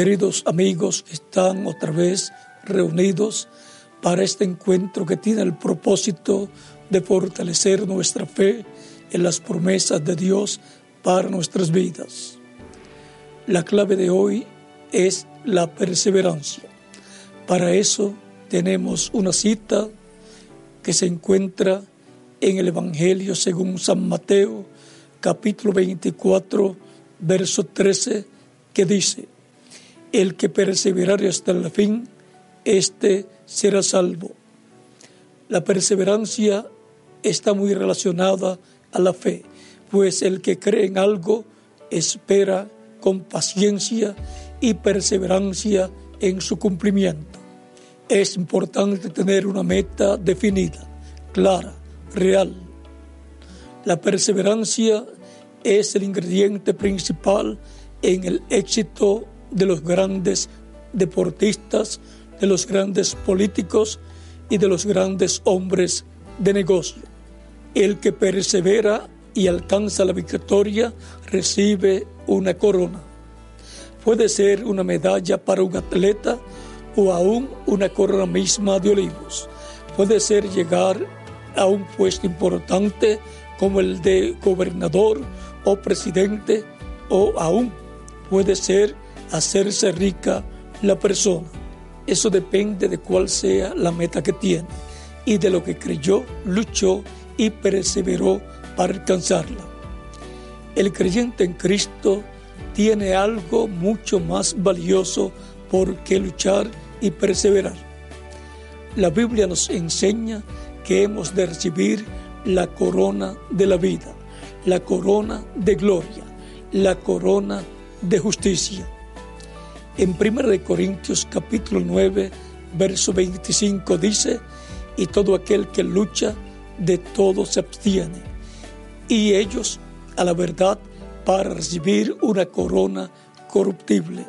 Queridos amigos, están otra vez reunidos para este encuentro que tiene el propósito de fortalecer nuestra fe en las promesas de Dios para nuestras vidas. La clave de hoy es la perseverancia. Para eso tenemos una cita que se encuentra en el Evangelio según San Mateo, capítulo 24, verso 13, que dice, el que perseverare hasta el fin, éste será salvo. La perseverancia está muy relacionada a la fe, pues el que cree en algo espera con paciencia y perseverancia en su cumplimiento. Es importante tener una meta definida, clara, real. La perseverancia es el ingrediente principal en el éxito de los grandes deportistas, de los grandes políticos y de los grandes hombres de negocio. El que persevera y alcanza la victoria recibe una corona. Puede ser una medalla para un atleta o aún una corona misma de olivos. Puede ser llegar a un puesto importante como el de gobernador o presidente o aún puede ser hacerse rica la persona. Eso depende de cuál sea la meta que tiene y de lo que creyó, luchó y perseveró para alcanzarla. El creyente en Cristo tiene algo mucho más valioso por qué luchar y perseverar. La Biblia nos enseña que hemos de recibir la corona de la vida, la corona de gloria, la corona de justicia. En 1 Corintios capítulo 9, verso 25 dice, y todo aquel que lucha, de todo se abstiene. Y ellos, a la verdad, para recibir una corona corruptible,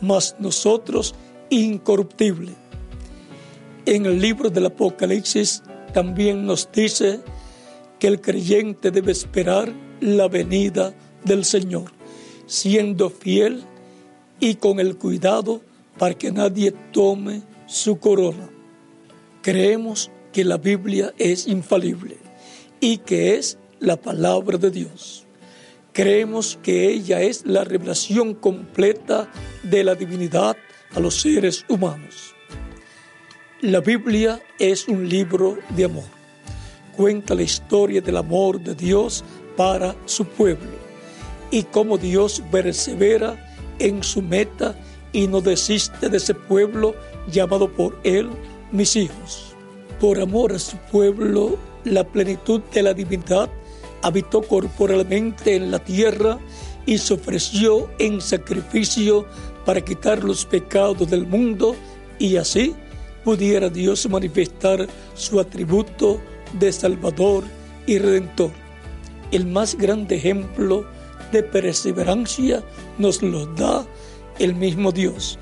mas nosotros incorruptible. En el libro del Apocalipsis también nos dice que el creyente debe esperar la venida del Señor, siendo fiel y con el cuidado para que nadie tome su corona. Creemos que la Biblia es infalible y que es la palabra de Dios. Creemos que ella es la revelación completa de la divinidad a los seres humanos. La Biblia es un libro de amor. Cuenta la historia del amor de Dios para su pueblo y cómo Dios persevera en su meta y no desiste de ese pueblo llamado por Él mis hijos. Por amor a su pueblo, la plenitud de la divinidad habitó corporalmente en la tierra y se ofreció en sacrificio para quitar los pecados del mundo y así pudiera Dios manifestar su atributo de Salvador y Redentor. El más grande ejemplo de perseverancia nos lo da el mismo Dios,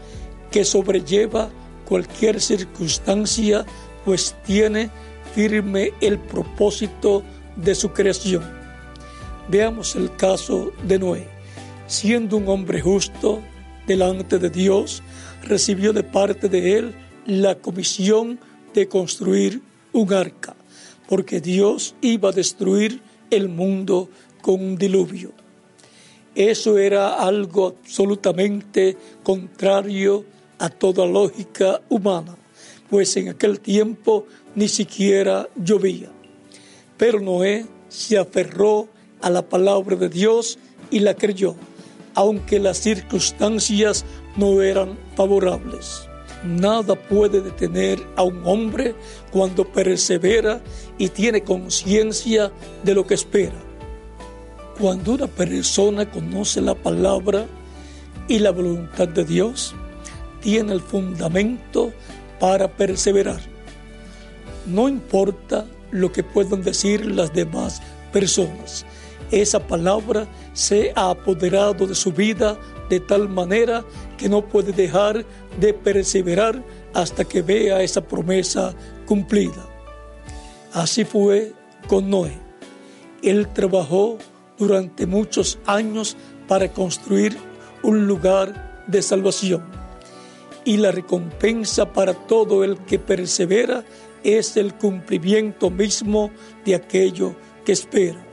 que sobrelleva cualquier circunstancia, pues tiene firme el propósito de su creación. Veamos el caso de Noé. Siendo un hombre justo delante de Dios, recibió de parte de él la comisión de construir un arca, porque Dios iba a destruir el mundo con un diluvio. Eso era algo absolutamente contrario a toda lógica humana, pues en aquel tiempo ni siquiera llovía. Pero Noé se aferró a la palabra de Dios y la creyó, aunque las circunstancias no eran favorables. Nada puede detener a un hombre cuando persevera y tiene conciencia de lo que espera. Cuando una persona conoce la palabra, y la voluntad de Dios tiene el fundamento para perseverar. No importa lo que puedan decir las demás personas, esa palabra se ha apoderado de su vida de tal manera que no puede dejar de perseverar hasta que vea esa promesa cumplida. Así fue con Noé. Él trabajó durante muchos años para construir un lugar de salvación. Y la recompensa para todo el que persevera es el cumplimiento mismo de aquello que espera.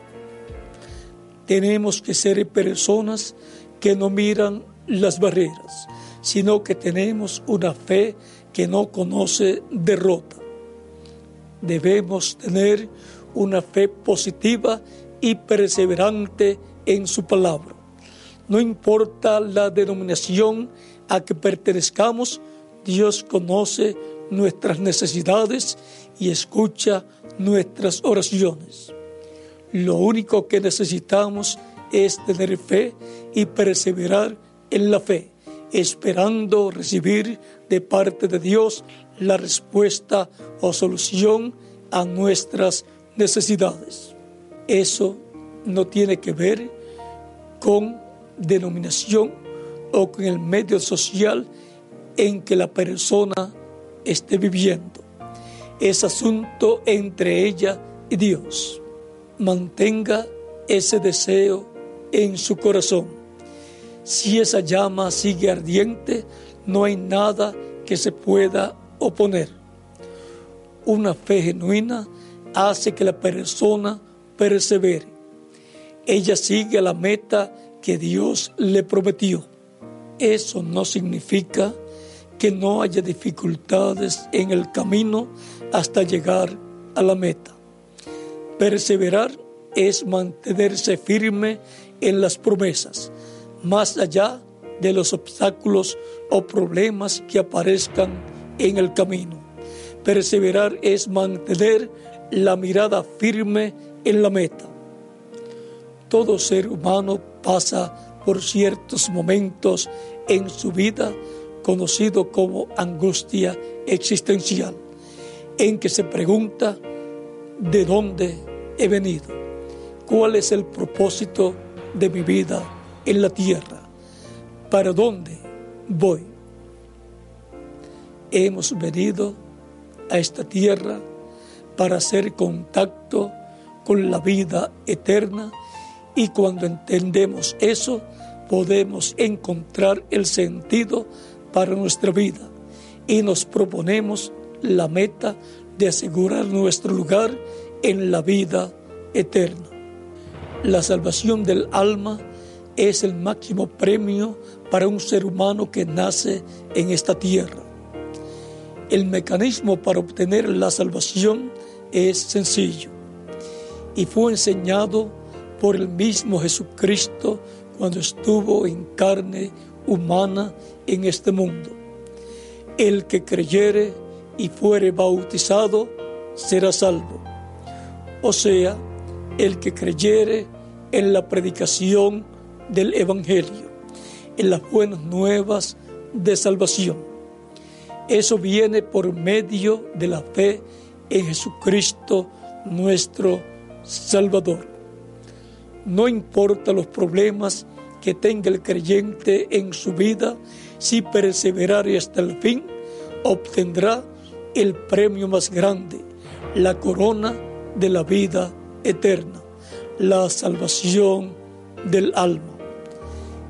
Tenemos que ser personas que no miran las barreras, sino que tenemos una fe que no conoce derrota. Debemos tener una fe positiva y perseverante en su palabra. No importa la denominación a que pertenezcamos, Dios conoce nuestras necesidades y escucha nuestras oraciones. Lo único que necesitamos es tener fe y perseverar en la fe, esperando recibir de parte de Dios la respuesta o solución a nuestras necesidades. Eso no tiene que ver con denominación o con el medio social en que la persona esté viviendo. Es asunto entre ella y Dios. Mantenga ese deseo en su corazón. Si esa llama sigue ardiente, no hay nada que se pueda oponer. Una fe genuina hace que la persona persevere. Ella sigue la meta que Dios le prometió. Eso no significa que no haya dificultades en el camino hasta llegar a la meta. Perseverar es mantenerse firme en las promesas, más allá de los obstáculos o problemas que aparezcan en el camino. Perseverar es mantener la mirada firme en la meta. Todo ser humano pasa por ciertos momentos en su vida conocido como angustia existencial, en que se pregunta de dónde he venido, cuál es el propósito de mi vida en la tierra, para dónde voy. Hemos venido a esta tierra para hacer contacto con la vida eterna y cuando entendemos eso podemos encontrar el sentido para nuestra vida y nos proponemos la meta de asegurar nuestro lugar en la vida eterna. La salvación del alma es el máximo premio para un ser humano que nace en esta tierra. El mecanismo para obtener la salvación es sencillo y fue enseñado por el mismo Jesucristo cuando estuvo en carne humana en este mundo. El que creyere y fuere bautizado será salvo. O sea, el que creyere en la predicación del Evangelio, en las buenas nuevas de salvación. Eso viene por medio de la fe en Jesucristo nuestro Salvador. No importa los problemas que tenga el creyente en su vida, si perseverare hasta el fin, obtendrá el premio más grande, la corona de la vida eterna, la salvación del alma.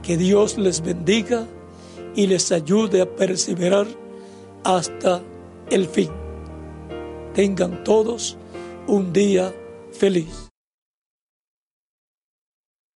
Que Dios les bendiga y les ayude a perseverar hasta el fin. Tengan todos un día feliz.